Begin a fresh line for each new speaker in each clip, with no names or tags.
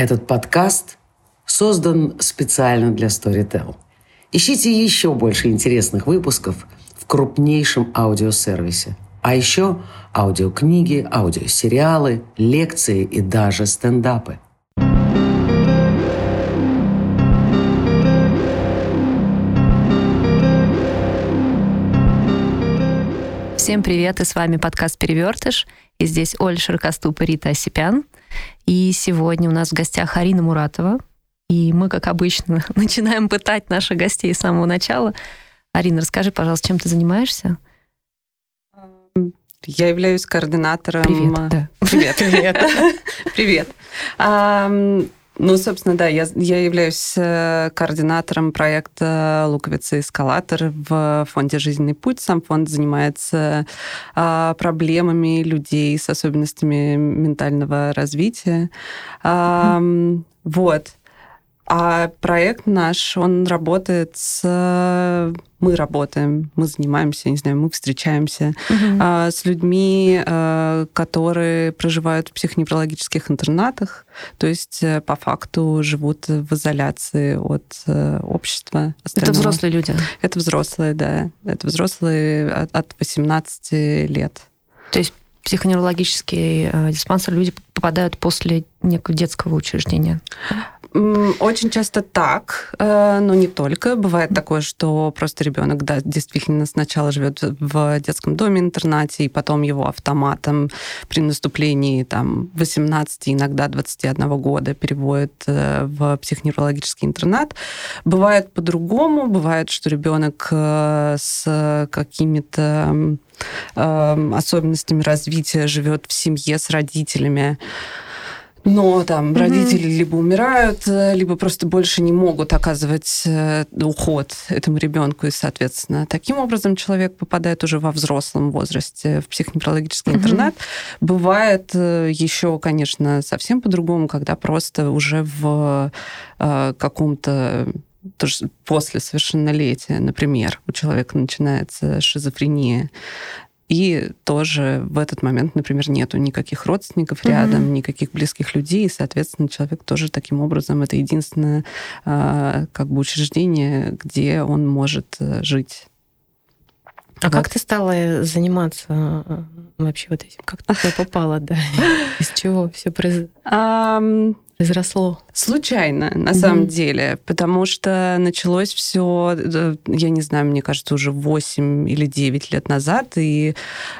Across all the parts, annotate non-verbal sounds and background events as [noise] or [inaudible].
Этот подкаст создан специально для Storytel. Ищите еще больше интересных выпусков в крупнейшем аудиосервисе. А еще аудиокниги, аудиосериалы, лекции и даже стендапы.
Всем привет, и с вами подкаст «Перевертыш». И здесь Оля Широкоступ и Рита Осипян. И сегодня у нас в гостях Арина Муратова. И мы, как обычно, [laughs] начинаем пытать наших гостей с самого начала. Арина, расскажи, пожалуйста, чем ты занимаешься?
Я являюсь координатором...
Привет, да.
Привет. Привет. [laughs] Привет. Ну, собственно, да, я, я являюсь э, координатором проекта «Луковица эскалатор» в фонде «Жизненный путь». Сам фонд занимается а, проблемами людей с особенностями ментального развития. А, mm. Вот. А проект наш, он работает с... Мы работаем, мы занимаемся, не знаю, мы встречаемся угу. а, с людьми, а, которые проживают в психоневрологических интернатах, то есть э, по факту живут в изоляции от общества.
Остального. Это взрослые люди?
Это взрослые, да. Это взрослые от, от 18 лет.
То есть психоневрологический э, диспансер люди попадают после некого детского учреждения?
Очень часто так, э, но не только. Бывает такое, что просто ребенок, да, действительно сначала живет в детском доме, интернате, и потом его автоматом при наступлении там 18, иногда 21 года переводят э, в психоневрологический интернат. Бывает по-другому, бывает, что ребенок э, с какими-то особенностями развития живет в семье с родителями, но там mm-hmm. родители либо умирают, э, либо просто больше не могут оказывать э, уход этому ребенку, и, соответственно, таким образом человек попадает уже во взрослом возрасте в психоневрологический mm-hmm. интернат. Бывает э, еще, конечно, совсем по-другому, когда просто уже в каком-то тоже после совершеннолетия, например, у человека начинается шизофрения, и тоже в этот момент, например, нету никаких родственников рядом, mm-hmm. никаких близких людей, и, соответственно, человек тоже таким образом это единственное а, как бы учреждение, где он может э, жить.
А вот. как ты стала заниматься э, вообще вот этим? Как ты туда попала, да? [laughs] Из чего все произошло? Произросло?
Случайно, на mm-hmm. самом деле, потому что началось все, я не знаю, мне кажется, уже 8 или 9 лет назад, и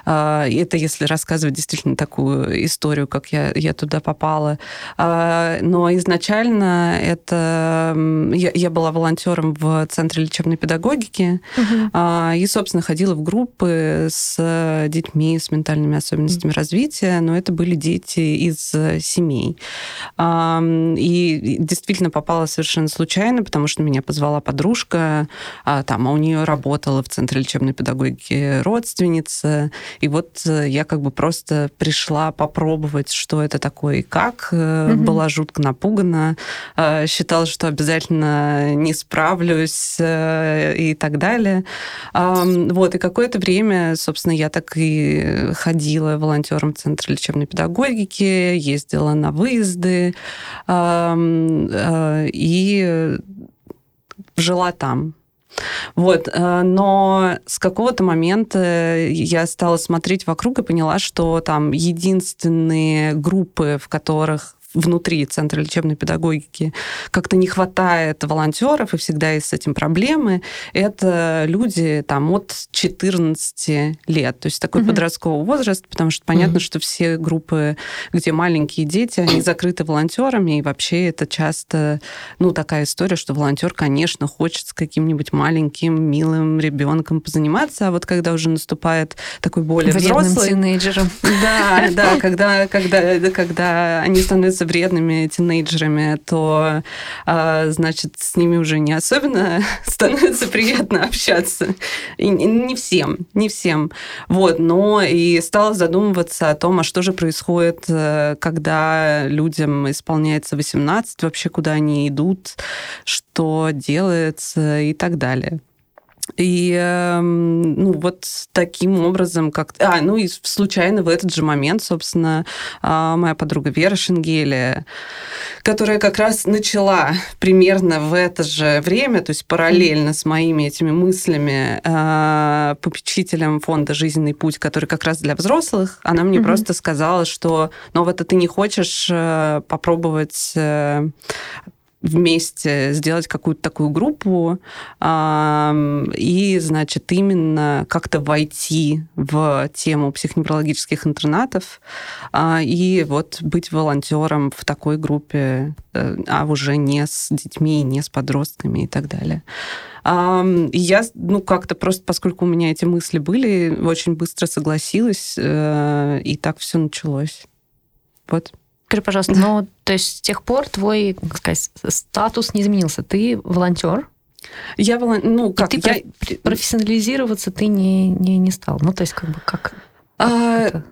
э, это если рассказывать действительно такую историю, как я, я туда попала. Э, но изначально это... Я, я была волонтером в Центре лечебной педагогики, mm-hmm. э, и, собственно, ходила в группы с детьми с ментальными особенностями mm-hmm. развития, но это были дети из семей. Э, и действительно попала совершенно случайно, потому что меня позвала подружка, а, там, а у нее работала в Центре лечебной педагогики родственница. И вот э, я как бы просто пришла попробовать, что это такое и как. Mm-hmm. Была жутко напугана, а, считала, что обязательно не справлюсь э, и так далее. Вот, и какое-то время, собственно, я так и ходила волонтером в Центре лечебной педагогики, ездила на выезды, Э, и жила там. Вот, э, но с какого-то момента я стала смотреть вокруг и поняла, что там единственные группы, в которых внутри Центра лечебной педагогики как-то не хватает волонтеров, и всегда есть с этим проблемы, это люди там от 14 лет, то есть такой угу. подростковый возраст, потому что понятно, угу. что все группы, где маленькие дети, они закрыты волонтерами, и вообще это часто, ну, такая история, что волонтер, конечно, хочет с каким-нибудь маленьким, милым ребенком позаниматься, а вот когда уже наступает такой более
Вредным
взрослый...
тинейджером.
Да, да, когда, когда, когда они становятся становятся вредными тинейджерами, то, а, значит, с ними уже не особенно [laughs] становится приятно общаться. И не всем, не всем. Вот, но и стала задумываться о том, а что же происходит, э, когда людям исполняется 18, вообще куда они идут, что делается и так далее. И эм, ну, вот таким образом как... А, ну и случайно в этот же момент, собственно, а, моя подруга Вера Шенгелия, которая как раз начала примерно в это же время, то есть параллельно с моими этими мыслями, а, попечителем фонда «Жизненный путь», который как раз для взрослых, она мне mm-hmm. просто сказала, что ну вот а ты не хочешь э, попробовать э, вместе сделать какую-то такую группу и, значит, именно как-то войти в тему психоневрологических интернатов а, и вот быть волонтером в такой группе, э, а уже не с детьми, не с подростками и так далее. Я, ну, как-то просто, поскольку у меня эти мысли были, очень быстро согласилась, э, и так все началось. Вот.
Скажи, пожалуйста, но то есть с тех пор твой, как сказать, статус не изменился. Ты волонтер?
Я волонтер, ну как,
И ты я... профессионализироваться ты не, не, не стал. Ну, то есть как бы как...
А,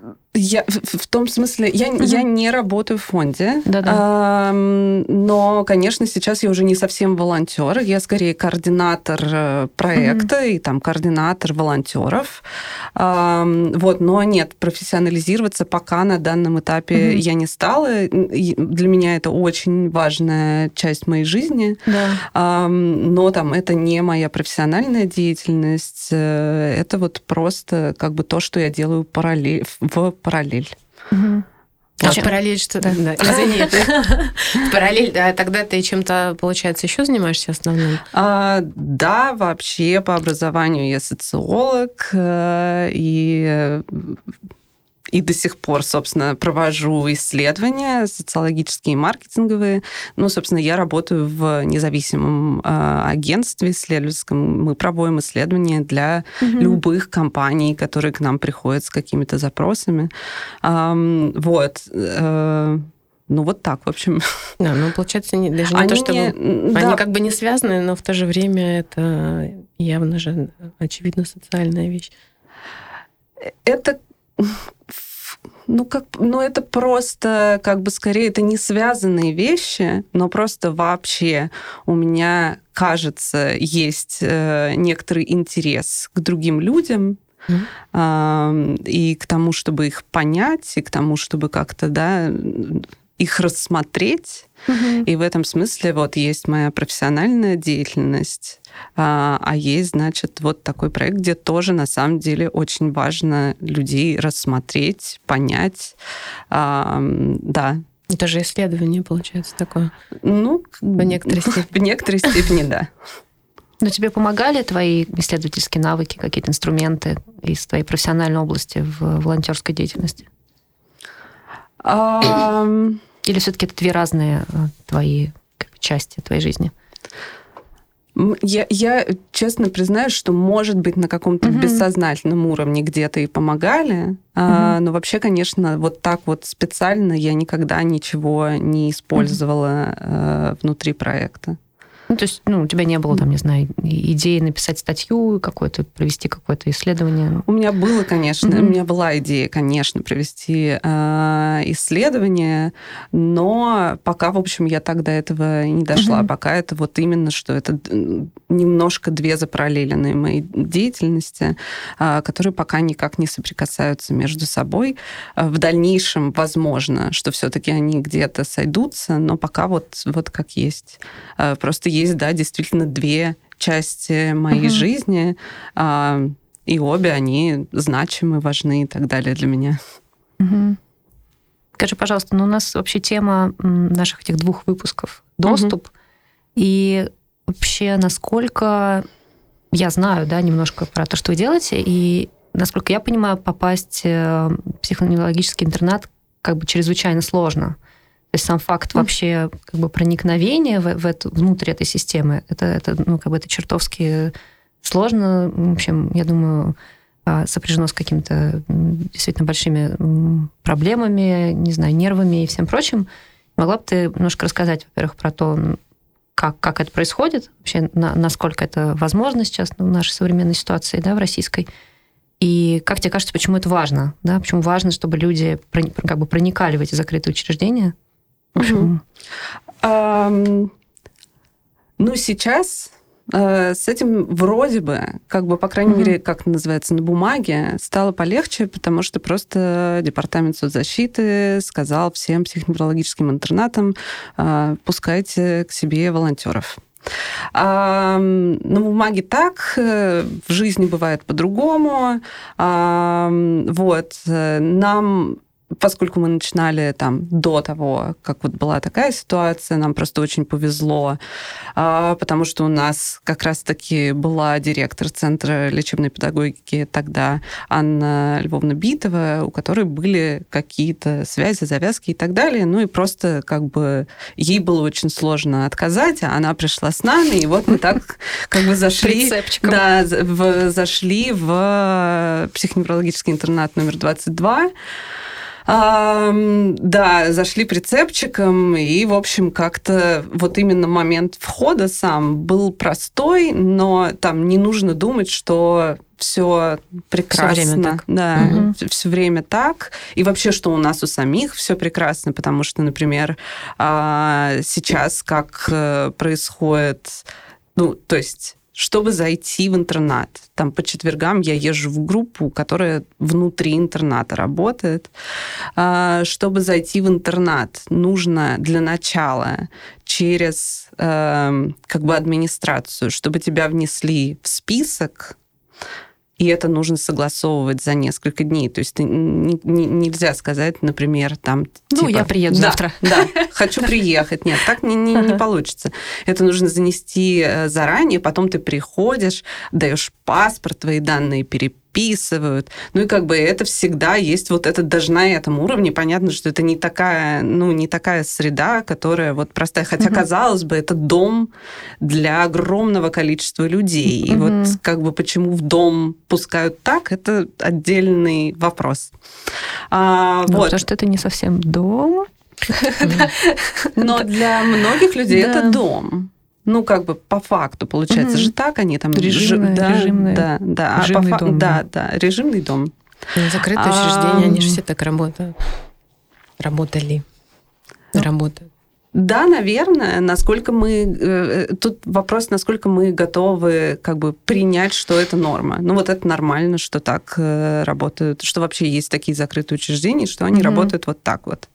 я, в, в том смысле, я, угу. я не работаю в фонде,
Да-да.
А, но, конечно, сейчас я уже не совсем волонтер, я скорее координатор э, проекта угу. и там координатор волонтеров. А, вот, но нет, профессионализироваться пока на данном этапе угу. я не стала. Для меня это очень важная часть моей жизни,
да.
а, но там это не моя профессиональная деятельность, э, это вот просто как бы то, что я делаю параллель в параллель.
Угу. А Чем? параллель что? Да, да извини. [laughs] Параллель, да, тогда ты чем-то, получается, еще занимаешься основным?
А, да, вообще по образованию я социолог, э, и и до сих пор, собственно, провожу исследования социологические и маркетинговые. Ну, собственно, я работаю в независимом э, агентстве исследовательском. Мы проводим исследования для угу. любых компаний, которые к нам приходят с какими-то запросами. Эм, вот. Э, ну, вот так, в общем.
Да, ну, получается, не, даже не они то, что... Не, да. Они как бы не связаны, но в то же время это явно же, очевидно, социальная вещь.
Это ну, как, ну, это просто, как бы, скорее, это не связанные вещи, но просто вообще у меня, кажется, есть э, некоторый интерес к другим людям, Mm-hmm. и к тому, чтобы их понять, и к тому, чтобы как-то, да, их рассмотреть. И в этом смысле вот есть моя профессиональная деятельность, а, а есть, значит, вот такой проект, где тоже на самом деле очень важно людей рассмотреть, понять. А, да,
это же исследование, получается, такое.
Ну,
в некоторой степени. [laughs]
В некоторой степени, да.
Но тебе помогали твои исследовательские навыки, какие-то инструменты из твоей профессиональной области в волонтерской деятельности? Или все-таки это две разные э, твои части твоей жизни?
Я, я честно признаюсь, что, может быть, на каком-то угу. бессознательном уровне где-то и помогали, угу. а, но вообще, конечно, вот так вот специально я никогда ничего не использовала угу. а, внутри проекта.
Ну, то есть, ну, у тебя не было там, не знаю, идеи написать статью какой-то, провести какое-то исследование?
У меня было, конечно, mm-hmm. у меня была идея, конечно, провести э, исследование, но пока, в общем, я так до этого не дошла. Mm-hmm. Пока это вот именно, что это немножко две запараллеленные мои деятельности, э, которые пока никак не соприкасаются между собой. В дальнейшем, возможно, что все-таки они где-то сойдутся, но пока вот, вот как есть. Э, просто есть, да, действительно две части моей угу. жизни, а, и обе они значимы, важны и так далее для меня.
Угу. Скажи, пожалуйста, ну у нас вообще тема наших этих двух выпусков доступ угу. и вообще насколько я знаю, да, немножко про то, что вы делаете, и насколько я понимаю, попасть э, в психоневрологический интернат как бы чрезвычайно сложно. То есть сам факт вообще как бы проникновения в, в эту, внутрь этой системы, это, это, ну, как бы это чертовски сложно. В общем, я думаю, а, сопряжено с какими-то действительно большими проблемами, не знаю, нервами и всем прочим. Могла бы ты немножко рассказать, во-первых, про то, как, как это происходит, вообще на, насколько это возможно сейчас в нашей современной ситуации, да, в российской, и как тебе кажется, почему это важно? Да? Почему важно, чтобы люди как бы проникали в эти закрытые учреждения?
Ну, сейчас э, с этим вроде бы, как бы, по крайней mm-hmm. мере, как называется, на бумаге, стало полегче, потому что просто департамент соцзащиты сказал всем психоневрологическим интернатам, э, пускайте к себе волонтеров. А, на бумаге так, э, в жизни бывает по-другому. А, вот, нам поскольку мы начинали там до того, как вот была такая ситуация, нам просто очень повезло, а, потому что у нас как раз-таки была директор Центра лечебной педагогики тогда Анна Львовна Битова, у которой были какие-то связи, завязки и так далее. Ну и просто как бы ей было очень сложно отказать, а она пришла с нами, и вот мы так [laughs] как бы зашли... Да, в, зашли в психоневрологический интернат номер 22. А, да, зашли прицепчиком, и, в общем, как-то вот именно момент входа сам был простой, но там не нужно думать, что все прекрасно. Все время так. Да, угу. все время так. И вообще, что у нас у самих все прекрасно, потому что, например, а, сейчас как э, происходит, ну, то есть чтобы зайти в интернат. Там по четвергам я езжу в группу, которая внутри интерната работает. А, чтобы зайти в интернат, нужно для начала через эм, как бы администрацию, чтобы тебя внесли в список и это нужно согласовывать за несколько дней. То есть ты, не, не, нельзя сказать, например, там...
Ну, типа, я приеду
да,
завтра.
Да, хочу приехать. Нет, так не, не, не получится. Это нужно занести э, заранее, потом ты приходишь, даешь паспорт, твои данные переписываешь, описывают. Ну и как бы это всегда есть вот это даже на этом уровне. Понятно, что это не такая, ну, не такая среда, которая вот простая. Хотя, mm-hmm. казалось бы, это дом для огромного количества людей. И вот как бы почему в дом пускают так, это отдельный вопрос.
А, ну, вот. Потому что это не совсем дом. [laughs] [laughs]
Но для многих людей это дом ну, как бы по факту получается угу. же так, они там...
Режимное, да, режимное,
да, да, режимный а дом. Да, да, режимный дом.
Ну, закрытые а, учреждения, они же все так работают. Работали. Ну, работают.
Да, наверное. Насколько мы... Э, тут вопрос, насколько мы готовы как бы принять, что это норма. Ну, вот это нормально, что так э, работают, что вообще есть такие закрытые учреждения, что они mm-hmm. работают вот так вот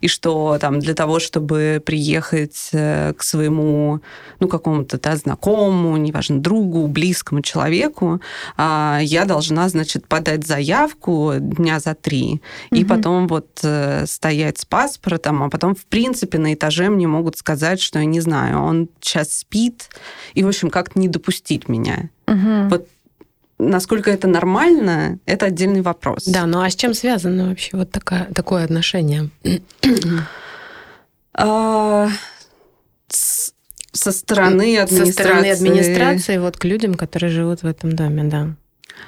и что там для того, чтобы приехать э, к своему, ну, какому-то, да, знакомому, неважно, другу, близкому человеку, а, я должна, значит, подать заявку дня за три, угу. и потом вот э, стоять с паспортом, а потом, в принципе, на этаже мне могут сказать, что, я не знаю, он сейчас спит, и, в общем, как-то не допустить меня. Угу. Вот Насколько это нормально, это отдельный вопрос.
Да, ну а с чем связано вообще вот такое, такое отношение?
А, со стороны администрации. Со стороны
администрации вот к людям, которые живут в этом доме, да.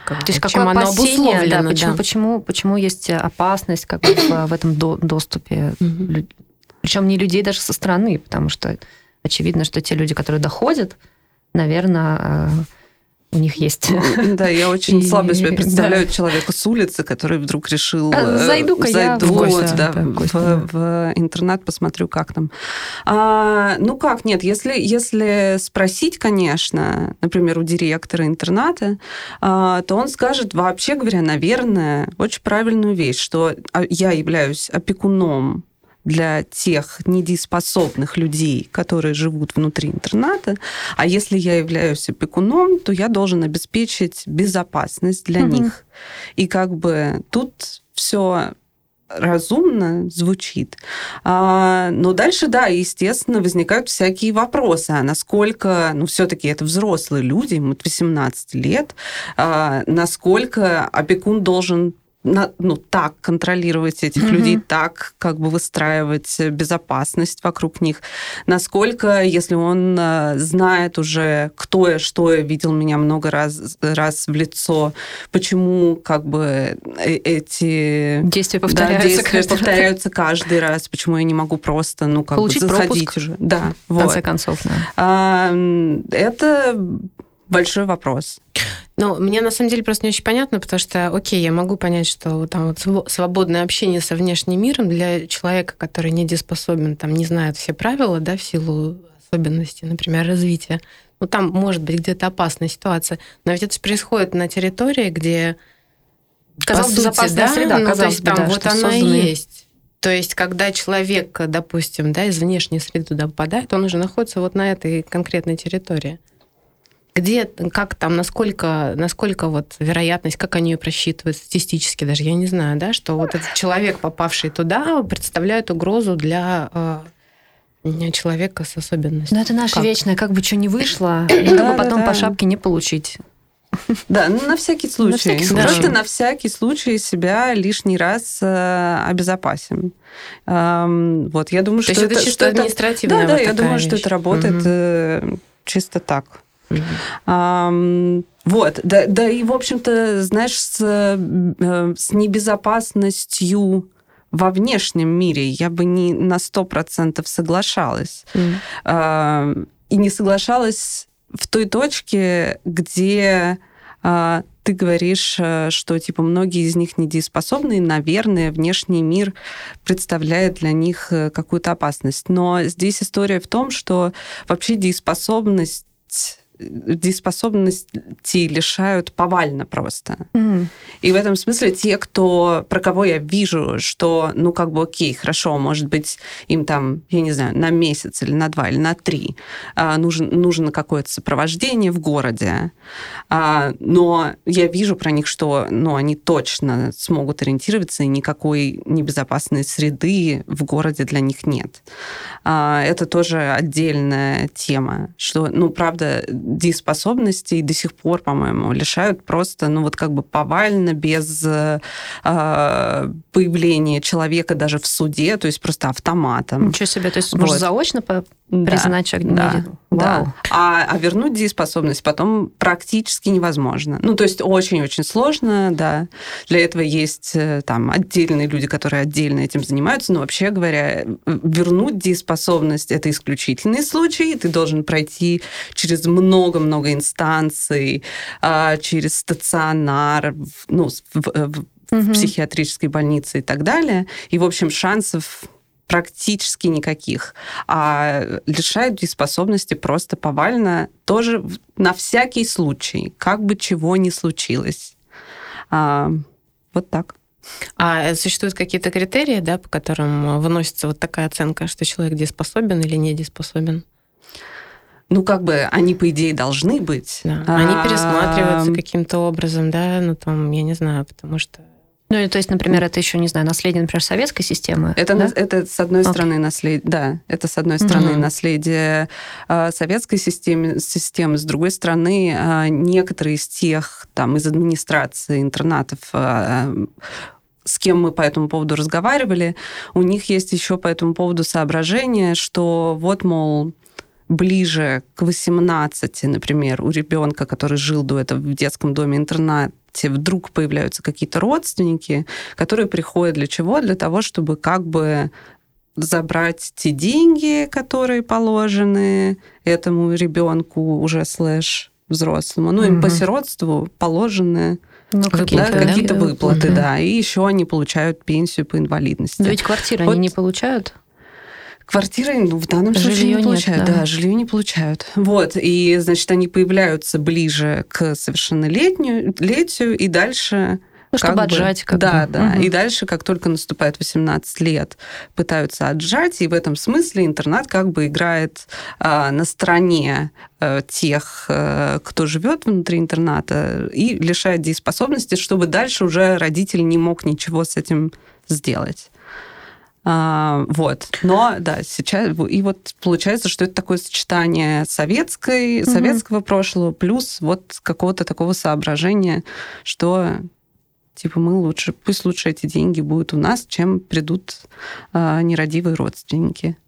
Как, То есть какое оно обусловлено, да, почему, да. Почему, почему есть опасность как бы, в, в этом до, доступе? Угу. Причем не людей даже со стороны, потому что очевидно, что те люди, которые доходят, наверное, у них есть.
Да, я очень [laughs] слабо себе представляю человека с улицы, который вдруг решил... А,
э, Зайду-ка зайду, я в,
интернет, посмотрю, как там. А, ну как, нет, если, спросить, конечно, например, у директора интерната, а, то он скажет, вообще говоря, наверное, очень правильную вещь, что я являюсь опекуном для тех недееспособных людей, которые живут внутри интерната. А если я являюсь опекуном, то я должен обеспечить безопасность для угу. них. И как бы тут все разумно звучит. А, но дальше, да, естественно, возникают всякие вопросы. А насколько, ну, все-таки это взрослые люди, им от 18 лет, а, насколько опекун должен ну, так контролировать этих угу. людей, так как бы выстраивать безопасность вокруг них. Насколько, если он э, знает уже, кто я, что я, видел меня много раз, раз в лицо, почему как бы э, эти
действия повторяются,
да, действия каждый, повторяются раз. каждый раз, почему я не могу просто, ну, как
Получить
бы заходить
пропуск,
уже. Да,
в вот. конце концов. Да.
А, это большой вопрос.
Ну, мне на самом деле просто не очень понятно, потому что, окей, я могу понять, что там вот свободное общение со внешним миром для человека, который недееспособен, там, не знает все правила, да, в силу особенности, например, развития. Ну, там может быть где-то опасная ситуация, но ведь это же происходит на территории, где
казалось бы, безопасная да? среда,
ну,
казалось
бы, там да, вот она и есть. То есть, когда человек, допустим, да, из внешней среды туда попадает, он уже находится вот на этой конкретной территории. Где, как там, насколько, насколько вот вероятность, как они ее просчитывают статистически даже, я не знаю, да, что вот этот человек, попавший туда, представляет угрозу для э, человека с особенностью.
Но это наше как? вечное, как бы что ни вышло, [coughs] да, потом по шапке не получить.
Да, ну, на всякий случай. На всякий случай. Просто на всякий случай себя лишний раз э, обезопасим. Эм, вот, я думаю,
То
что
это, это чисто административная
Да,
вот
да, я думаю, вещь. что это работает угу. э, чисто так. Угу. Эм, вот, да, да, и, в общем-то, знаешь, с, э, с небезопасностью во внешнем мире я бы не на сто процентов соглашалась. Mm. Э, и не соглашалась в той точке, где а, ты говоришь, э, что типа многие из них недееспособны, и, наверное, внешний мир представляет для них э, какую-то опасность. Но здесь история в том, что вообще дееспособность дееспособности лишают повально просто. Mm. И в этом смысле те, кто, про кого я вижу, что, ну, как бы, окей, хорошо, может быть, им там, я не знаю, на месяц или на два, или на три а, нужен, нужно какое-то сопровождение в городе, а, но я вижу про них, что, ну, они точно смогут ориентироваться, и никакой небезопасной среды в городе для них нет. А, это тоже отдельная тема, что, ну, правда, дееспособности до сих пор, по-моему, лишают просто, ну вот как бы повально, без э, появления человека даже в суде, то есть просто автоматом.
Ничего себе, то есть вот. можно заочно признать
да, человека да, да. А, а вернуть дееспособность потом практически невозможно. Ну, то есть очень-очень сложно, да. Для этого есть э, там отдельные люди, которые отдельно этим занимаются, но вообще говоря, вернуть дееспособность – это исключительный случай, ты должен пройти через много-много инстанций, а, через стационар, ну, в, в, в психиатрической больнице и так далее. И, в общем, шансов практически никаких. А лишают дееспособности просто повально тоже на всякий случай, как бы чего ни случилось. А, вот так.
А существуют какие-то критерии, да, по которым выносится вот такая оценка, что человек дееспособен или не дееспособен?
Ну, как бы они, по идее, должны быть.
Да. Они а, пересматриваются каким-то образом, да, ну, там, я не знаю, потому что
ну, то есть, например, это еще, не знаю, наследие, например, советской системы.
Это, да? это с одной okay. стороны наследие, да, это с одной стороны mm-hmm. наследие э, советской системы, системы, с другой стороны э, некоторые из тех там из администрации интернатов э, с кем мы по этому поводу разговаривали, у них есть еще по этому поводу соображение, что вот, мол, ближе к 18, например, у ребенка, который жил до этого в детском доме-интернате, вдруг появляются какие-то родственники, которые приходят для чего? Для того, чтобы как бы забрать те деньги, которые положены этому ребенку уже слэш взрослому. Ну, им угу. по сиротству положены ну, какие-то, да, какие-то выплаты, угу. да. И еще они получают пенсию по инвалидности.
Но ведь квартиры вот. они не получают?
Квартиры ну, в данном жилье случае не получают. да. да, жилье не получают. Вот, и, значит, они появляются ближе к совершеннолетию, и дальше
ну, чтобы бы, отжать.
Как да, бы. да. Угу. И дальше, как только наступает 18 лет, пытаются отжать. И в этом смысле интернат как бы играет э, на стороне э, тех, э, кто живет внутри интерната, и лишает дееспособности, чтобы дальше уже родитель не мог ничего с этим сделать. А, вот. Но, да, сейчас... И вот получается, что это такое сочетание советской, угу. советского прошлого плюс вот какого-то такого соображения, что типа мы лучше, пусть лучше эти деньги будут у нас, чем придут а, нерадивые родственники.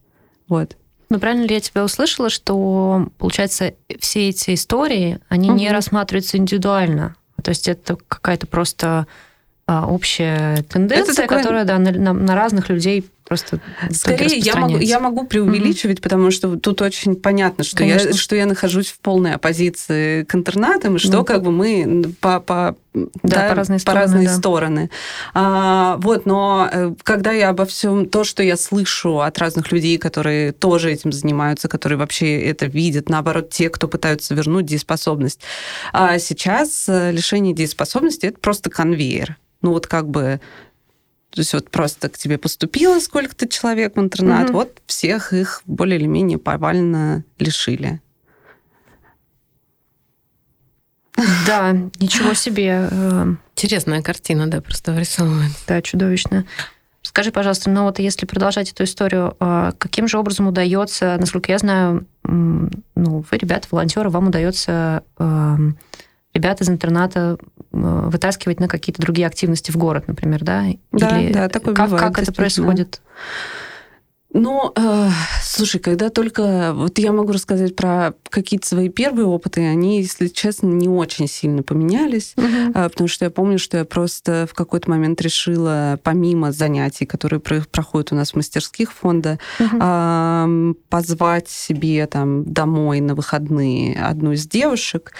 Вот.
Ну, правильно ли я тебя услышала, что, получается, все эти истории, они угу. не рассматриваются индивидуально? То есть это какая-то просто общая тенденция, такое... которая да, на, на разных людей просто
Скорее, я могу, я могу преувеличивать, угу. потому что тут очень понятно, что я, что я нахожусь в полной оппозиции к интернатам, и что ну. как бы мы по, по
да, да, по разные
по
стороны.
Разные
да.
стороны. А, вот, но э, когда я обо всем то, что я слышу от разных людей, которые тоже этим занимаются, которые вообще это видят, наоборот, те, кто пытаются вернуть дееспособность. А сейчас э, лишение дееспособности это просто конвейер. Ну вот как бы то есть вот просто к тебе поступило сколько-то человек в интернат, угу. вот всех их более или менее повально лишили.
Да, [laughs] ничего себе. Э,
Интересная картина, да, просто вырисовывает.
Да, чудовищно. Скажи, пожалуйста, ну вот если продолжать эту историю, а каким же образом удается, насколько я знаю, ну, вы, ребята, волонтеры, вам удается эм, ребят из интерната э, вытаскивать на какие-то другие активности в город, например, да?
Да, Или да, такое
как,
бывает.
Как это происходит?
Ну, э, слушай, когда только... Вот я могу рассказать про какие-то свои первые опыты, они, если честно, не очень сильно поменялись, uh-huh. э, потому что я помню, что я просто в какой-то момент решила, помимо занятий, которые проходят у нас в мастерских фонда, uh-huh. э, позвать себе там домой на выходные одну из девушек.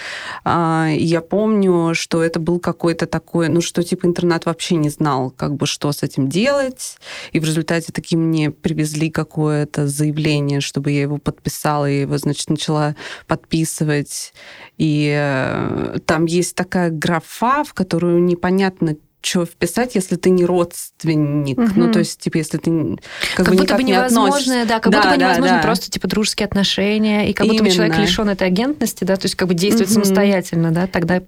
Э, я помню, что это был какой-то такой, ну, что типа интернат вообще не знал, как бы, что с этим делать, и в результате таки мне привезли привезли какое-то заявление, чтобы я его подписала, и его, значит, начала подписывать. И э, там есть такая графа, в которую непонятно, что вписать, если ты не родственник. Угу. Ну, то есть, типа, если ты
как, как
бы
будто бы невозможно, да, как
да,
будто бы
да,
невозможно
да.
просто типа дружеские отношения, и как Именно. будто бы человек лишен этой агентности, да, то есть как бы действует угу. самостоятельно, да, тогда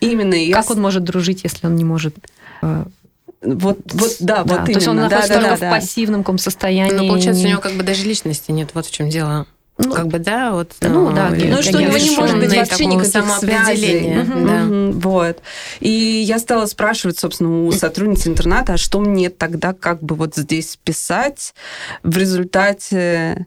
Именно.
Как я... он может дружить, если он не может э,
вот, вот, да, да, вот
То есть он находится
да,
только
да,
в
да.
пассивном каком состоянии.
Ну, получается, у него как бы даже личности нет, вот в чем дело. Ну, как бы, да, вот.
Ну, ну да.
Ну, что у него не может быть вообще никаких
самоопределения.
Связей. Да. Угу, вот. И я стала спрашивать, собственно, у сотрудницы интерната, а что мне тогда как бы вот здесь писать? В результате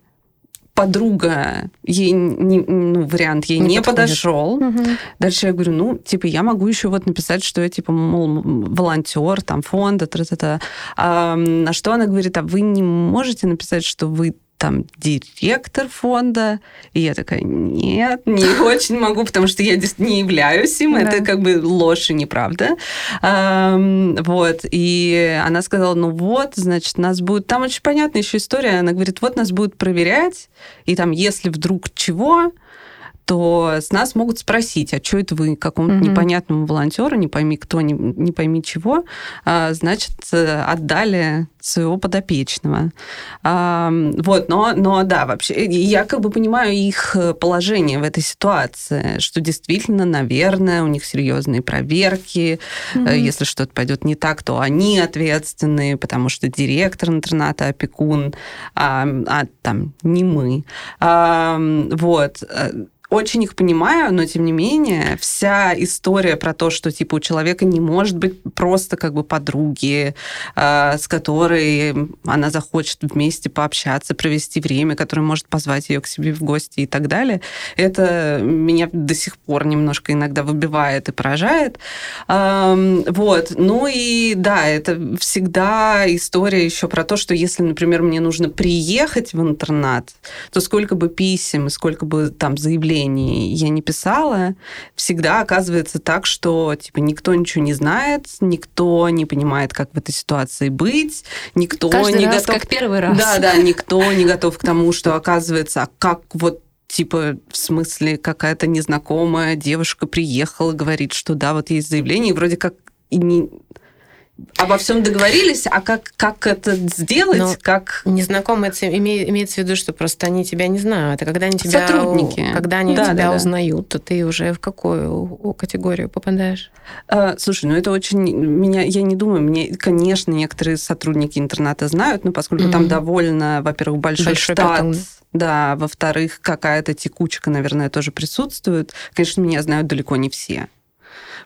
подруга, ей не, ну, вариант ей не, не подошел. Угу. Дальше я говорю, ну, типа, я могу еще вот написать, что я, типа, мол, волонтер, там, фонда, тра-та-та. А, на что она говорит, а вы не можете написать, что вы там директор фонда. И я такая, нет, не [laughs] очень могу, потому что я не являюсь им. Да. Это как бы ложь и неправда. Вот. И она сказала, ну вот, значит, нас будет... Там очень понятная еще история. Она говорит, вот нас будут проверять, и там, если вдруг чего, то с нас могут спросить, а что это вы какому-то mm-hmm. непонятному волонтеру, не пойми кто, не, не пойми чего, а, значит, отдали своего подопечного. Вот, но, но да, вообще, я как бы понимаю их положение в этой ситуации, что действительно, наверное, у них серьезные проверки, mm-hmm. если что-то пойдет не так, то они ответственные, потому что директор интерната, опекун, а, а там не мы. А, вот очень их понимаю, но тем не менее вся история про то, что типа у человека не может быть просто как бы подруги, э, с которой она захочет вместе пообщаться, провести время, которое может позвать ее к себе в гости и так далее, это меня до сих пор немножко иногда выбивает и поражает. Э, вот. Ну и да, это всегда история еще про то, что если, например, мне нужно приехать в интернат, то сколько бы писем сколько бы там заявлений заявлений я не писала, всегда оказывается так, что типа никто ничего не знает, никто не понимает, как в этой ситуации быть, никто
Каждый
не
раз,
готов.
Как первый раз.
Да, да, никто не готов к тому, что оказывается, а как вот типа, в смысле, какая-то незнакомая девушка приехала, говорит, что да, вот есть заявление, и вроде как и не, обо всем договорились, а как, как это сделать? Но как...
Незнакомые име, имеется в виду, что просто они тебя не знают. А когда они тебя,
Сотрудники.
Когда они да, тебя да, узнают, да. то ты уже в какую категорию попадаешь?
А, слушай, ну это очень... Меня, я не думаю, мне, конечно, некоторые сотрудники интерната знают, но поскольку mm-hmm. там довольно, во-первых, большой, большой штат, потом. да, во-вторых, какая-то текучка, наверное, тоже присутствует. Конечно, меня знают далеко не все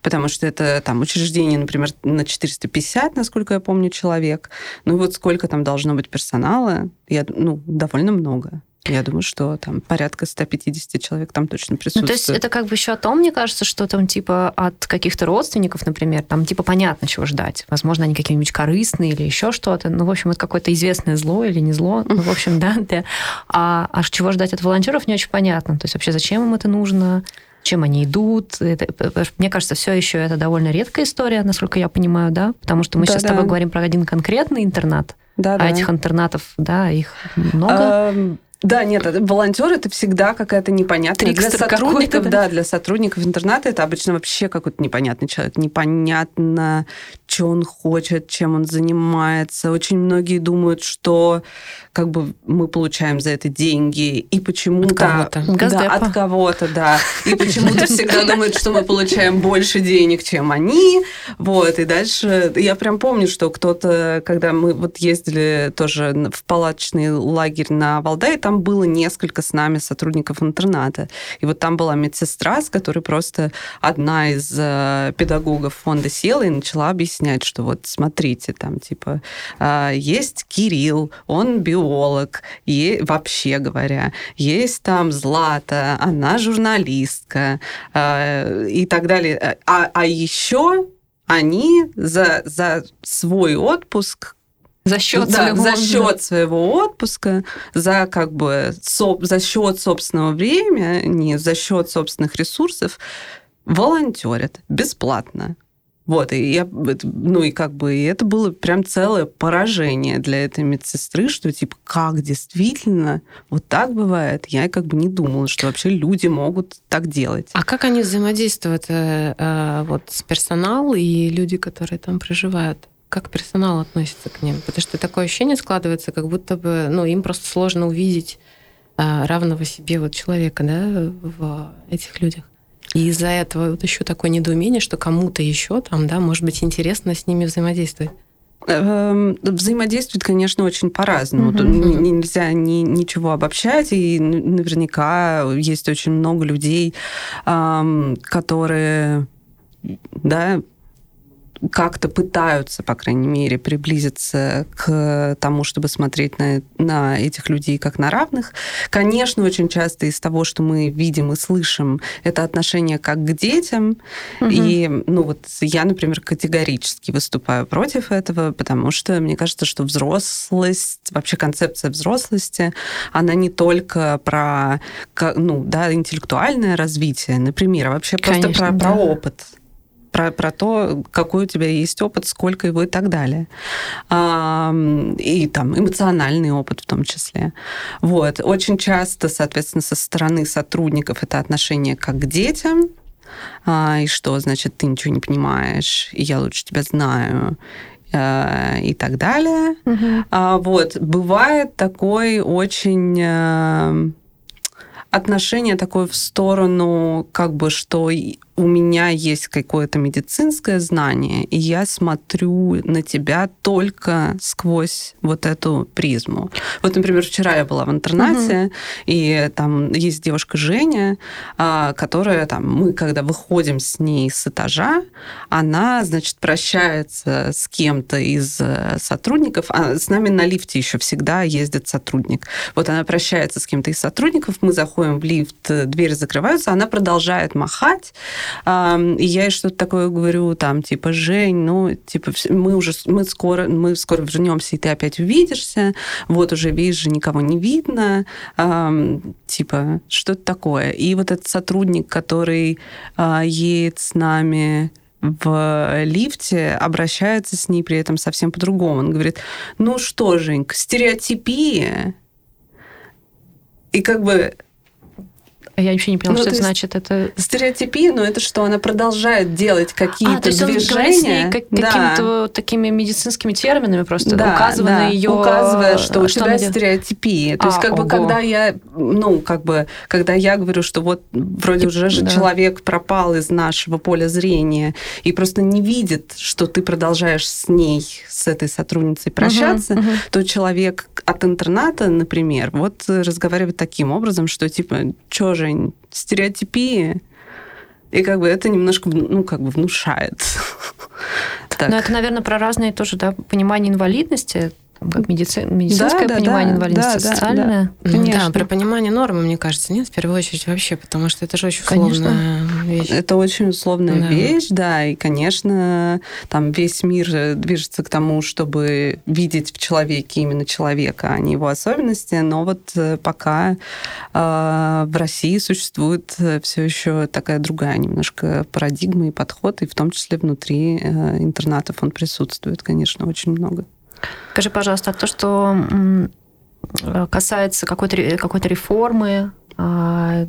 потому что это там учреждение, например, на 450, насколько я помню, человек. Ну и вот сколько там должно быть персонала, я, ну, довольно много. Я думаю, что там порядка 150 человек там точно присутствует. Ну,
то есть это как бы еще о том, мне кажется, что там типа от каких-то родственников, например, там типа понятно, чего ждать. Возможно, они какие-нибудь корыстные или еще что-то. Ну, в общем, это какое-то известное зло или не зло. Ну, в общем, [laughs] да. да. А, а чего ждать от волонтеров, не очень понятно. То есть вообще зачем им это нужно? Чем они идут. Это, мне кажется, все еще это довольно редкая история, насколько я понимаю, да? Потому что мы да, сейчас да. с тобой говорим про один конкретный интернат, да, а да. этих интернатов, да, их много.
Да, нет, волонтер это всегда какая-то непонятная
для
сотрудников, да? да, для сотрудников интерната это обычно вообще какой-то непонятный человек, непонятно, что он хочет, чем он занимается. Очень многие думают, что как бы мы получаем за это деньги, и почему-то...
От кого-то.
Да, от кого-то, да. И [laughs] почему-то всегда думают, что мы получаем больше денег, чем они. Вот, и дальше я прям помню, что кто-то, когда мы вот ездили тоже в палаточный лагерь на Валдае, там было несколько с нами сотрудников интерната. И вот там была медсестра, с которой просто одна из э, педагогов фонда села и начала объяснять, что вот смотрите, там типа э, есть Кирилл, он биолог, и вообще говоря, есть там Злата, она журналистка э, и так далее. А, а еще они за, за свой отпуск
за счет,
да,
своего,
за счет своего отпуска, за как бы со, за счет собственного времени, за счет собственных ресурсов волонтерят бесплатно. Вот, и я, ну и как бы, и это было прям целое поражение для этой медсестры, что типа, как действительно вот так бывает. Я как бы не думала, что вообще люди могут так делать.
А как они взаимодействуют э, э, вот с персоналом и люди, которые там проживают? Как персонал относится к ним? Потому что такое ощущение складывается, как будто бы ну, им просто сложно увидеть а, равного себе вот человека да, в этих людях. И из-за этого вот еще такое недоумение, что кому-то еще там, да, может быть, интересно с ними взаимодействовать.
Эм, взаимодействует, конечно, очень по-разному. Тут нельзя ни, ничего обобщать, и наверняка есть очень много людей, которые да, как-то пытаются, по крайней мере, приблизиться к тому, чтобы смотреть на, на этих людей как на равных. Конечно, очень часто из того, что мы видим и слышим, это отношение как к детям. Угу. И, ну вот, я, например, категорически выступаю против этого, потому что мне кажется, что взрослость, вообще концепция взрослости, она не только про, ну, да, интеллектуальное развитие, например, а вообще Конечно, просто про, да. про опыт про, про то, какой у тебя есть опыт, сколько его и так далее. А, и там эмоциональный опыт в том числе. Вот. Очень часто, соответственно, со стороны сотрудников это отношение как к детям, а, и что, значит, ты ничего не понимаешь, и я лучше тебя знаю, а, и так далее. Угу. А, вот. Бывает такой очень э, отношение такое в сторону, как бы, что у меня есть какое-то медицинское знание, и я смотрю на тебя только сквозь вот эту призму. Вот, например, вчера я была в интернате, угу. и там есть девушка Женя, а, которая там, мы когда выходим с ней с этажа, она, значит, прощается с кем-то из э, сотрудников, а с нами на лифте еще всегда ездит сотрудник. Вот она прощается с кем-то из сотрудников, мы заходим в лифт, двери закрываются, она продолжает махать, и я ей что-то такое говорю, там, типа, Жень, ну, типа, мы уже, мы скоро, мы скоро вернемся, и ты опять увидишься, вот уже, видишь, же никого не видно, типа, что-то такое. И вот этот сотрудник, который а, едет с нами в лифте обращается с ней при этом совсем по-другому. Он говорит, ну что, Женька, стереотипия. И как бы
я вообще не поняла, ну, что это значит. Это...
Стереотипия, но это что, она продолжает делать какие-то а, то есть движения. Он с ней
как, да. какими-то такими медицинскими терминами просто, да, указывая да. на ее...
Указывая, что у что тебя стереотипия. То а, есть как ого. бы когда я, ну, как бы, когда я говорю, что вот вроде и, уже же да. человек пропал из нашего поля зрения и просто не видит, что ты продолжаешь с ней, с этой сотрудницей прощаться, угу, угу. то человек от интерната, например, вот разговаривает таким образом, что типа, что же Жень, стереотипии. И как бы это немножко, ну, как бы внушает. [laughs]
Но это, наверное, про разные тоже, да, понимание инвалидности. Как медици... медицинское да, понимание да, инвалидности, да, социальное.
Да, да. да, про понимание нормы, мне кажется, нет, в первую очередь вообще, потому что это же очень условная конечно. вещь.
Это очень условная да. вещь, да, и, конечно, там весь мир движется к тому, чтобы видеть в человеке именно человека, а не его особенности, но вот э, пока э, в России существует э, все еще такая другая немножко парадигма и подход, и в том числе внутри э, интернатов он присутствует, конечно, очень много.
Скажи, пожалуйста, а то, что касается какой-то какой реформы, а,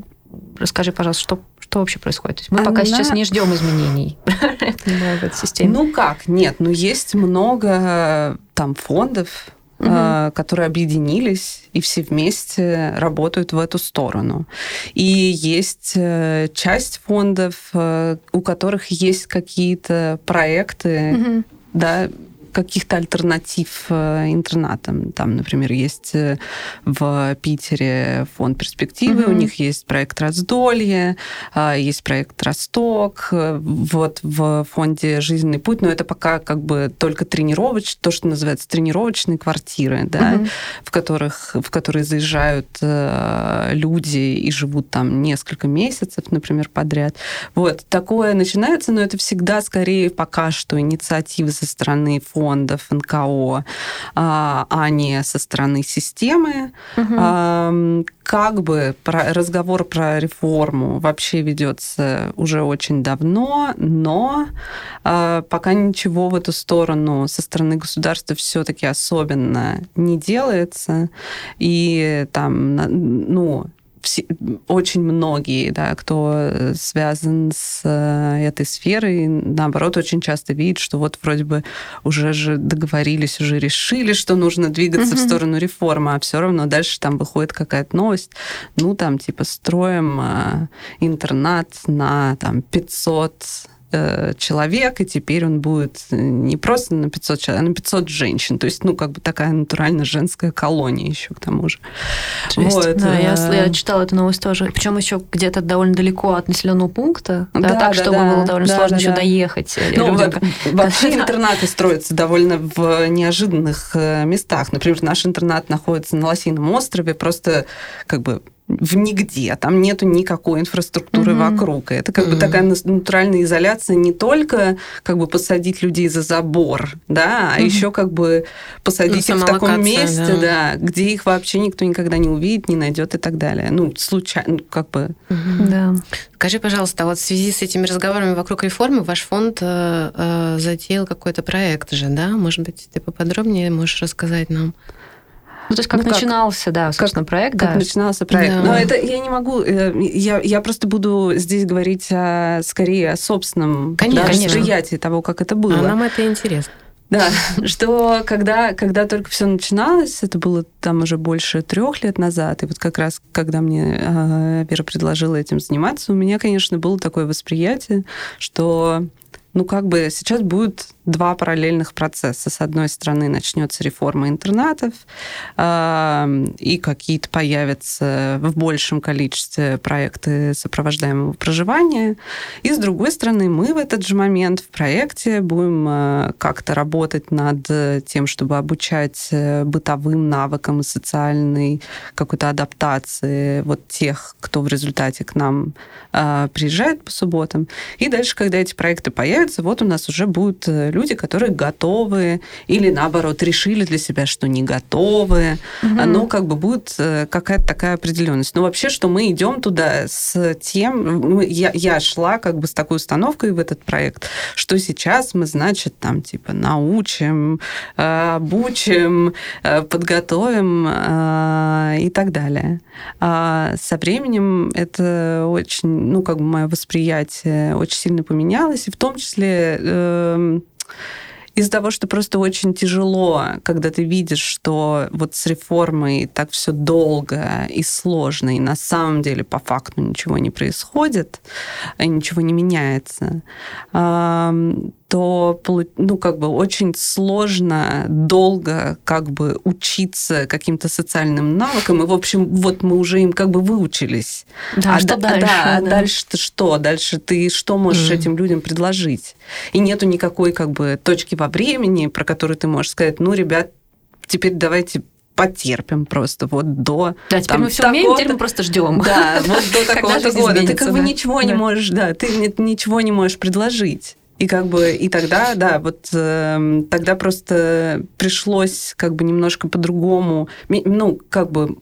расскажи, пожалуйста, что, что вообще происходит? Мы Она... пока сейчас не ждем изменений [laughs] в
этой системе. Ну как? Нет, ну есть много там фондов, угу. которые объединились и все вместе работают в эту сторону. И есть э, часть фондов, э, у которых есть какие-то проекты, угу. да, каких-то альтернатив э, интернатам. Там, например, есть э, в Питере фонд перспективы, угу. у них есть проект Раздолье, а, есть проект Росток. Вот в фонде Жизненный путь, но это пока как бы только тренировоч, то, что называется тренировочные квартиры, да, угу. в которых в которые заезжают э, люди и живут там несколько месяцев, например, подряд. Вот такое начинается, но это всегда скорее пока что инициативы со стороны фонда фондов, НКО, а, а не со стороны системы. Угу. Как бы разговор про реформу вообще ведется уже очень давно, но а, пока ничего в эту сторону со стороны государства все-таки особенно не делается. И там, ну, все, очень многие, да, кто э, связан с э, этой сферой, наоборот, очень часто видят, что вот вроде бы уже же договорились, уже решили, что нужно двигаться угу. в сторону реформы, а все равно дальше там выходит какая-то новость, ну там типа строим э, интернат на там 500 Э, человек, и теперь он будет не просто на 500 человек, а на 500 женщин. То есть, ну, как бы такая натурально женская колония еще к тому же.
Жесть. Вот. Да, я, э, я читала эту новость тоже. Причем еще где-то довольно далеко от населенного пункта, да, да так, да, чтобы да, было довольно да, сложно да, еще да. доехать.
Ну, людям. вообще [laughs] интернаты строятся довольно в неожиданных э, местах. Например, наш интернат находится на Лосином острове, просто как бы в нигде, там нету никакой инфраструктуры mm-hmm. вокруг. И это как mm-hmm. бы такая натуральная изоляция не только как бы посадить людей за забор, да, а mm-hmm. еще как бы посадить ну, их в таком локация, месте, да. да, где их вообще никто никогда не увидит, не найдет и так далее. Ну, случайно, ну, как бы.
Mm-hmm. Да.
Скажи, пожалуйста, вот в связи с этими разговорами вокруг реформы ваш фонд э, э, затеял какой-то проект же, да? Может быть, ты поподробнее можешь рассказать нам?
Ну, то есть как ну, начинался, как, да, собственно, как, проект.
Как
да.
начинался проект. Да. Но это я не могу, э, я, я просто буду здесь говорить о, скорее о собственном конечно, да, восприятии того, как это было. А
нам это интересно.
Да, [laughs] что когда, когда только все начиналось, это было там уже больше трех лет назад, и вот как раз, когда мне э, Вера предложила этим заниматься, у меня, конечно, было такое восприятие, что ну, как бы сейчас будет два параллельных процесса. С одной стороны, начнется реформа интернатов, и какие-то появятся в большем количестве проекты сопровождаемого проживания. И с другой стороны, мы в этот же момент в проекте будем а, как-то работать над тем, чтобы обучать э, бытовым навыкам и социальной какой-то адаптации вот тех, кто в результате к нам а, приезжает по субботам. И дальше, когда эти проекты появятся, вот у нас уже будут э, люди, которые готовы или наоборот решили для себя, что не готовы. Угу. Но как бы будет э, какая-то такая определенность. Но вообще, что мы идем туда с тем, я, я шла как бы с такой установкой в этот проект, что сейчас мы, значит, там типа научим, э, обучим, подготовим и так далее. А со временем это очень, ну как бы мое восприятие очень сильно поменялось, и в том числе эм, из-за того, что просто очень тяжело, когда ты видишь, что вот с реформой так все долго и сложно, и на самом деле по факту ничего не происходит, ничего не меняется, то ну, как бы очень сложно долго как бы учиться каким-то социальным навыкам. И, в общем, вот мы уже им как бы выучились.
Да, а что да, дальше? Да,
а да. дальше-то что? Дальше ты что можешь mm. этим людям предложить? И нету никакой как бы точки во времени, про которую ты можешь сказать, ну, ребят, теперь давайте потерпим просто вот до...
Да, теперь мы все умеем, теперь мы просто ждем.
Да, вот до [laughs] такого-то года. Ты как бы ничего не можешь, да, ты ничего не можешь предложить. И как бы и тогда, да, вот э, тогда просто пришлось как бы немножко по-другому, ну как бы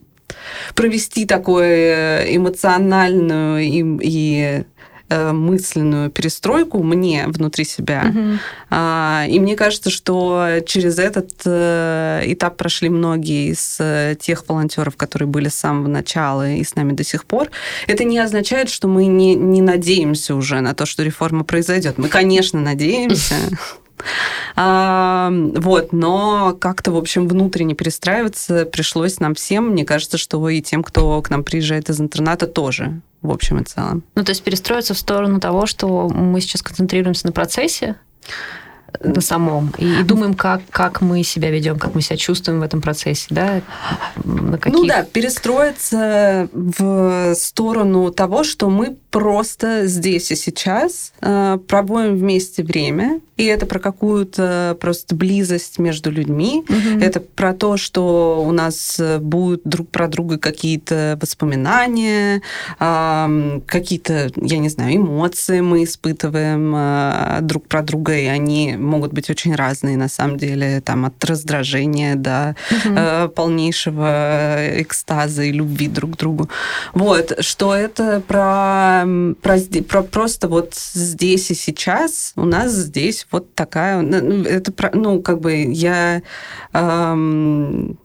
провести такую эмоциональную и, и мысленную перестройку мне внутри себя. Угу. И мне кажется, что через этот э, этап прошли многие из э, тех волонтеров, которые были с самого начала и с нами до сих пор. Это не означает, что мы не, не надеемся уже на то, что реформа произойдет. Мы, конечно, надеемся. [laughs] А, вот, но как-то, в общем, внутренне перестраиваться пришлось нам всем. Мне кажется, что и тем, кто к нам приезжает из интерната, тоже в общем и целом.
Ну, то есть перестроиться в сторону того, что мы сейчас концентрируемся на процессе, на самом и, и думаем, как, как мы себя ведем, как мы себя чувствуем в этом процессе, да?
На каких... Ну да, перестроиться в сторону того, что мы просто здесь и сейчас э, проводим вместе время, и это про какую-то просто близость между людьми, угу. это про то, что у нас будут друг про друга какие-то воспоминания, э, какие-то, я не знаю, эмоции мы испытываем э, друг про друга, и они могут быть очень разные на самом деле, там от раздражения до угу. э, полнейшего экстаза и любви друг к другу. Вот, что это про, про, про просто вот здесь и сейчас, у нас здесь вот такая, ну, это, ну, как бы я... Эм,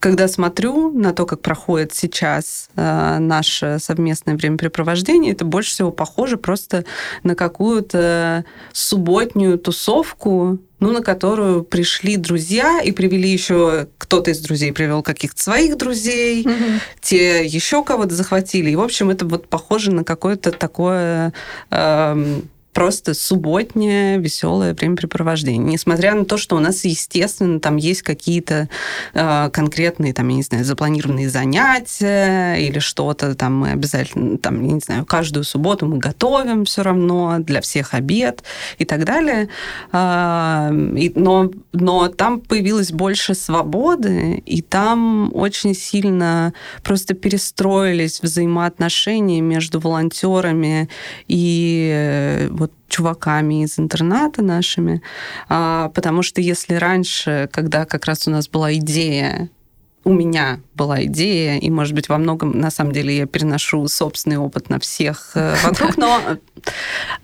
когда смотрю на то, как проходит сейчас э, наше совместное времяпрепровождение, это больше всего похоже просто на какую-то субботнюю тусовку, ну, на которую пришли друзья и привели еще кто-то из друзей привел каких-то своих друзей, mm-hmm. те еще кого-то захватили. И, в общем, это вот похоже на какое-то такое... Э, просто субботнее, веселое времяпрепровождение. Несмотря на то, что у нас, естественно, там есть какие-то э, конкретные, там, я не знаю, запланированные занятия или что-то там мы обязательно, там, я не знаю, каждую субботу мы готовим все равно для всех обед и так далее. Э, и, но, но там появилось больше свободы, и там очень сильно просто перестроились взаимоотношения между волонтерами и э, вот чуваками из интерната нашими, а, потому что если раньше, когда как раз у нас была идея у меня была идея, и, может быть, во многом, на самом деле, я переношу собственный опыт на всех э, вокруг, но,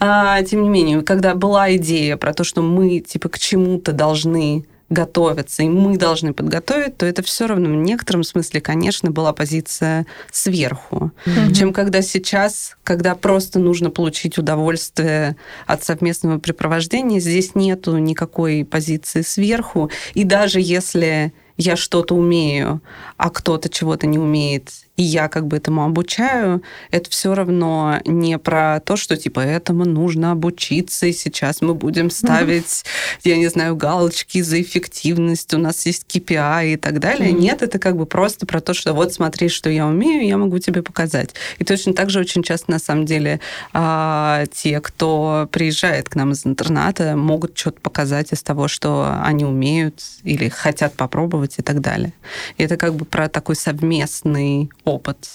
а, тем не менее, когда была идея про то, что мы, типа, к чему-то должны готовиться, и мы должны подготовить, то это все равно в некотором смысле, конечно, была позиция сверху, mm-hmm. чем когда сейчас, когда просто нужно получить удовольствие от совместного препровождения, здесь нету никакой позиции сверху, и даже если я что-то умею, а кто-то чего-то не умеет, и я как бы этому обучаю, это все равно не про то, что типа этому нужно обучиться, и сейчас мы будем ставить, mm-hmm. я не знаю, галочки за эффективность, у нас есть KPI и так далее. Mm-hmm. Нет, это как бы просто про то, что вот смотри, что я умею, я могу тебе показать. И точно так же очень часто, на самом деле, а, те, кто приезжает к нам из интерната, могут что-то показать из того, что они умеют или хотят попробовать и так далее. И это как бы про такой совместный опыт.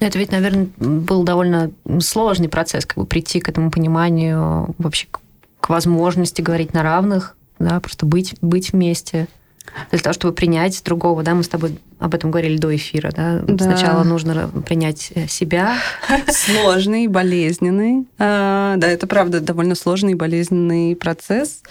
Ну, это ведь, наверное, был довольно сложный процесс, как бы прийти к этому пониманию, вообще к возможности говорить на равных, да, просто быть, быть вместе для того, чтобы принять другого, да, мы с тобой об этом говорили до эфира, да, да. сначала нужно принять э, себя. [laughs]
Сложный, болезненный, а, да, это правда довольно сложный и болезненный процесс,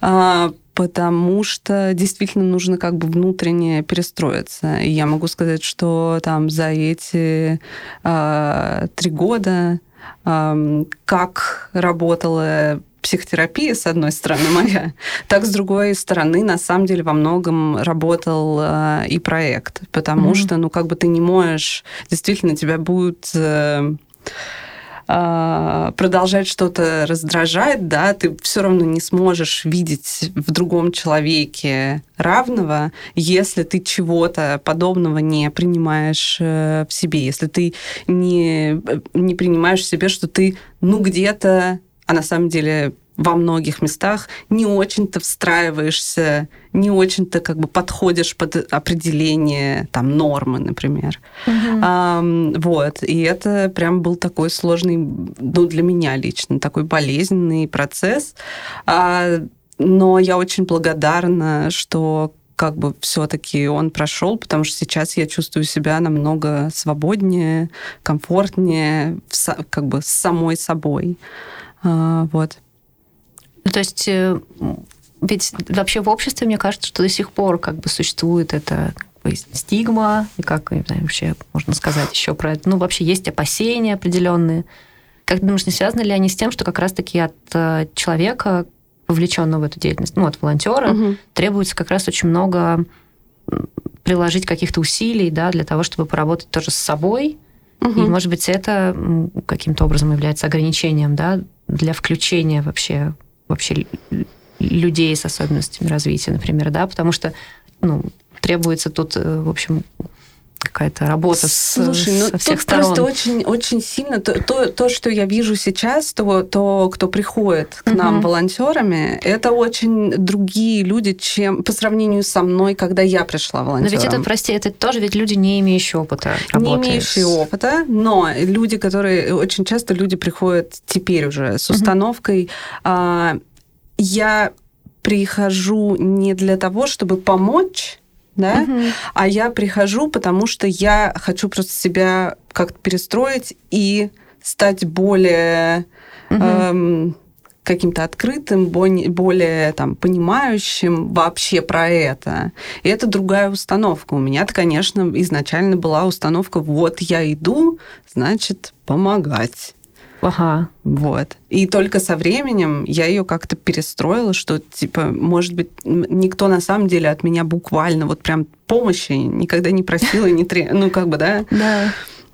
а, потому что действительно нужно как бы внутренне перестроиться. И я могу сказать, что там за эти э, три года как работала психотерапия, с одной стороны, [laughs] моя, так, с другой стороны, на самом деле, во многом работал э, и проект, потому mm-hmm. что, ну, как бы ты не можешь, действительно, тебя будет... Э, а, продолжать что-то раздражать, да, ты все равно не сможешь видеть в другом человеке равного, если ты чего-то подобного не принимаешь э, в себе, если ты не, не принимаешь в себе, что ты, ну, где-то, а на самом деле во многих местах не очень-то встраиваешься, не очень-то как бы подходишь под определение там нормы, например. Mm-hmm. А, вот. И это прям был такой сложный, ну, для меня лично, такой болезненный процесс. А, но я очень благодарна, что как бы все-таки он прошел, потому что сейчас я чувствую себя намного свободнее, комфортнее, как бы с самой собой. А, вот.
Ну, то есть э, ведь вообще в обществе, мне кажется, что до сих пор как бы существует эта стигма, и как, не знаю, вообще можно сказать еще про это. Ну, вообще есть опасения определенные. Как ты думаешь, не связаны ли они с тем, что как раз-таки от э, человека, вовлеченного в эту деятельность, ну, от волонтера, угу. требуется как раз очень много приложить каких-то усилий, да, для того, чтобы поработать тоже с собой. Угу. И, может быть, это каким-то образом является ограничением, да, для включения вообще, вообще людей с особенностями развития, например, да, потому что, ну, требуется тут, э, в общем, какая-то работа
Слушай, с, ну, со всех тут сторон. Просто очень, очень сильно то, то, то, что я вижу сейчас, то, то кто приходит к нам угу. волонтерами, это очень другие люди, чем по сравнению со мной, когда я пришла волонтером.
Но ведь это, прости, это тоже ведь люди, не имеющие опыта
работы. Не имеющие опыта, но люди, которые очень часто люди приходят теперь уже с установкой. Угу. А, я прихожу не для того, чтобы помочь да, угу. а я прихожу, потому что я хочу просто себя как-то перестроить и стать более угу. эм, каким-то открытым, более там, понимающим вообще про это. И это другая установка. У меня-то, конечно, изначально была установка, вот я иду, значит, помогать.
Ага.
Вот. И только со временем я ее как-то перестроила, что, типа, может быть, никто на самом деле от меня буквально вот прям помощи никогда не просил и не требовал. Ну, как бы, да?
Да.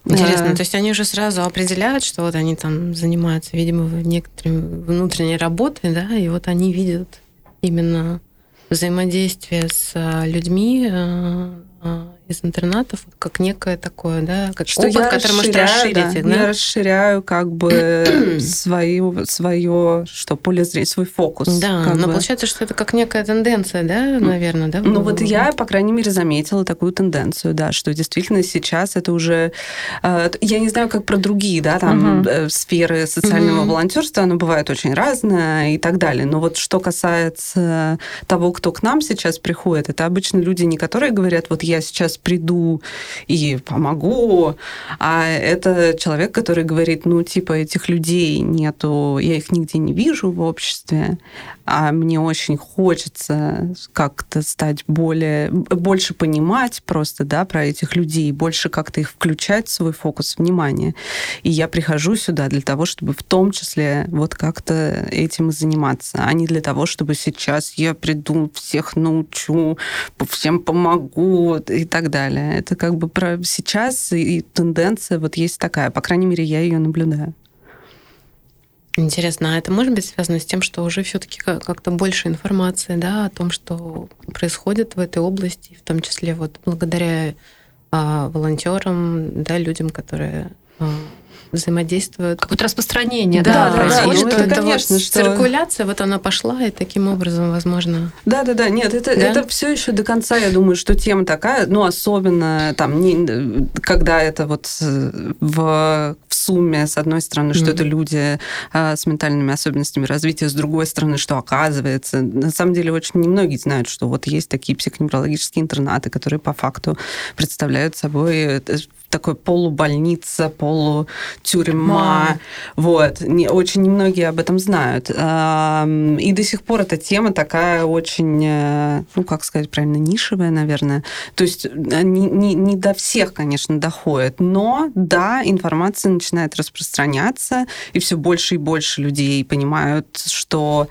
Интересно, то есть они уже сразу определяют, что вот они там занимаются, видимо, некоторыми внутренней работой, да, и вот они видят именно взаимодействие с а, людьми а, а, из интернатов как некое такое, да, как
что опыт, я который может расширить да, их, да? Я расширяю как бы [clears throat] свою, свое, что поле зрения, свой фокус.
Да, но бы. получается, что это как некая тенденция, да, наверное, да?
Ну вот я, по крайней мере, заметила такую тенденцию, да, что действительно сейчас это уже, э, я не знаю, как про другие, да, там угу. сферы социального угу. волонтерства, оно бывает очень разное и так далее. Но вот что касается того, кто к нам сейчас приходит, это обычно люди, не которые говорят, вот я сейчас приду и помогу, а это человек, который говорит, ну, типа, этих людей нету, я их нигде не вижу в обществе, а мне очень хочется как-то стать более, больше понимать просто, да, про этих людей, больше как-то их включать в свой фокус внимания. И я прихожу сюда для того, чтобы в том числе вот как-то этим и заниматься, а не для того, чтобы сейчас я приду, всех научу, всем помогу и так так далее. Это как бы про сейчас и тенденция вот есть такая. По крайней мере, я ее наблюдаю.
Интересно, а это может быть связано с тем, что уже все-таки как-то больше информации, да, о том, что происходит в этой области, в том числе вот благодаря а, волонтерам, да, людям, которые а, взаимодействуют.
Какое-то распространение,
да, да происходит. Да, ну, это, конечно, вот что... Циркуляция, вот она пошла, и таким образом, возможно...
Да, да, да, нет, это, да? это все еще до конца, я думаю, что тема такая, ну, особенно там, не, когда это вот в, в сумме, с одной стороны, что mm-hmm. это люди а, с ментальными особенностями развития, с другой стороны, что оказывается, на самом деле очень немногие знают, что вот есть такие психоневрологические интернаты, которые по факту представляют собой э, такой полубольница, полутюрьма. Вот. Не, очень немногие об этом знают. И до сих пор эта тема такая очень, э, ну, как сказать правильно, нишевая, наверное. То есть э, не, не, не до всех, конечно, доходит, но да, информация начинает распространяться, и все больше и больше людей понимают, что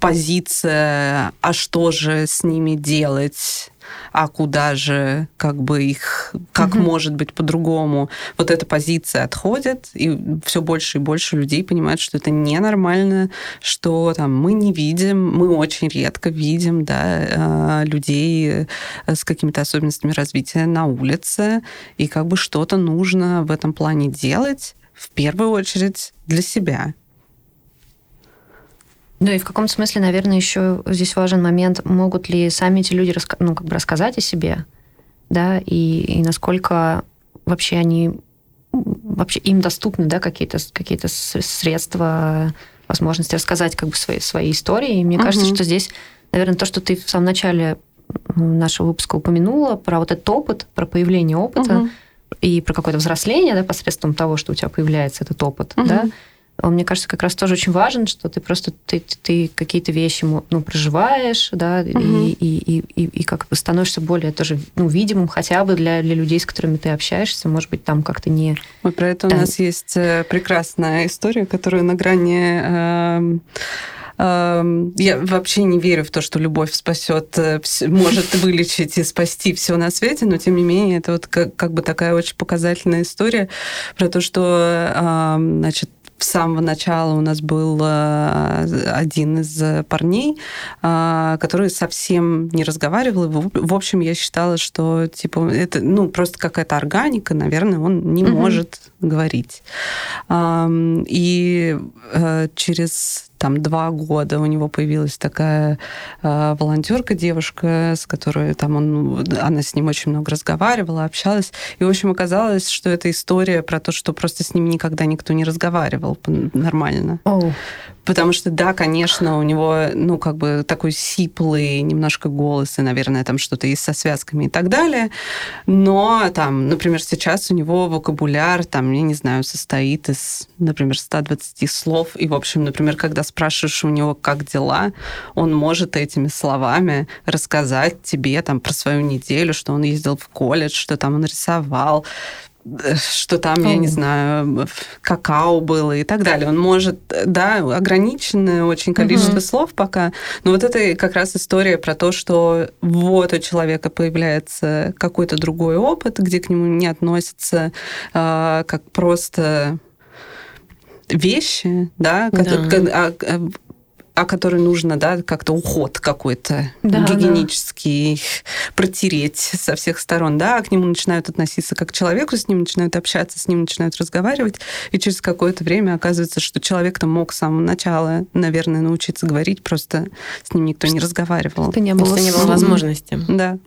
позиция, а что же с ними делать, а куда же как бы их, как угу. может быть по-другому. Вот эта позиция отходит, и все больше и больше людей понимают, что это ненормально, что там мы не видим, мы очень редко видим, да, а, людей с какими-то особенностями развития на улице, и как бы что-то нужно в этом плане делать в первую очередь для себя.
Ну и в каком-то смысле, наверное, еще здесь важен момент, могут ли сами эти люди раска- ну, как бы рассказать о себе, да, и, и насколько вообще они вообще им доступны, да, какие-то какие средства, возможности рассказать как бы свои, свои истории. И мне угу. кажется, что здесь, наверное, то, что ты в самом начале нашего выпуска упомянула, про вот этот опыт, про появление опыта угу. и про какое-то взросление, да, посредством того, что у тебя появляется этот опыт, угу. да, он, мне кажется, как раз тоже очень важен, что ты просто ты, ты какие-то вещи ну, проживаешь, да, угу. и, и, и, и как бы становишься более тоже ну, видимым хотя бы для, для людей, с которыми ты общаешься. Может быть, там как-то не...
Ой, про это там... у нас есть э, прекрасная история, которую на грани... Э, я вообще не верю в то, что любовь спасет, э, может вылечить и спасти все на свете, но тем не менее это вот как, как бы такая очень показательная история про то, что значит с самого начала у нас был э, один из парней, э, который совсем не разговаривал. В общем, я считала, что типа это ну просто какая-то органика, наверное, он не угу. может говорить. И э, через там два года у него появилась такая э, волонтерка, девушка, с которой там он, она с ним очень много разговаривала, общалась. И, в общем, оказалось, что это история про то, что просто с ним никогда никто не разговаривал нормально. Oh. Потому что, да, конечно, у него, ну, как бы такой сиплый немножко голос, и, наверное, там что-то есть со связками и так далее. Но там, например, сейчас у него вокабуляр, там, я не знаю, состоит из, например, 120 слов. И, в общем, например, когда спрашиваешь у него, как дела, он может этими словами рассказать тебе там про свою неделю, что он ездил в колледж, что там он рисовал, что там, я не знаю, какао было и так далее. Он может, да, ограниченное очень количество угу. слов пока, но вот это как раз история про то, что вот у человека появляется какой-то другой опыт, где к нему не относятся э, как просто вещи, да, да. Которые, а, о которой нужно, да, как-то уход какой-то да, гигиенический, да. протереть со всех сторон, да, а к нему начинают относиться как к человеку, с ним начинают общаться, с ним начинают разговаривать, и через какое-то время оказывается, что человек-то мог с самого начала, наверное, научиться говорить, просто с ним никто не разговаривал.
Это не было, просто не было возможности.
Да.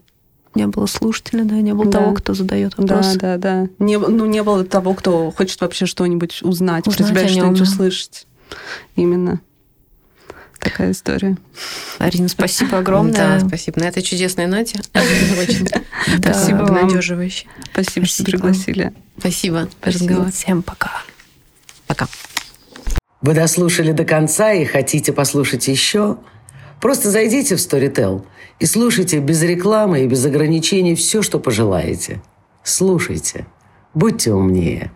Не было слушателя, да, не было да. того, кто задает вопрос.
Да, да, да. Не, ну, не было того, кто хочет вообще что-нибудь узнать, узнать про тебя что-нибудь услышать. Именно такая история.
Арина, спасибо огромное.
Да, спасибо. На этой чудесной ноте. [laughs]
Спасибо вам. Обнадеживающе. Спасибо, что пригласили.
Спасибо.
Всем пока.
Пока.
Вы дослушали до конца и хотите послушать еще? Просто зайдите в Storytel и слушайте без рекламы и без ограничений все, что пожелаете. Слушайте. Будьте умнее.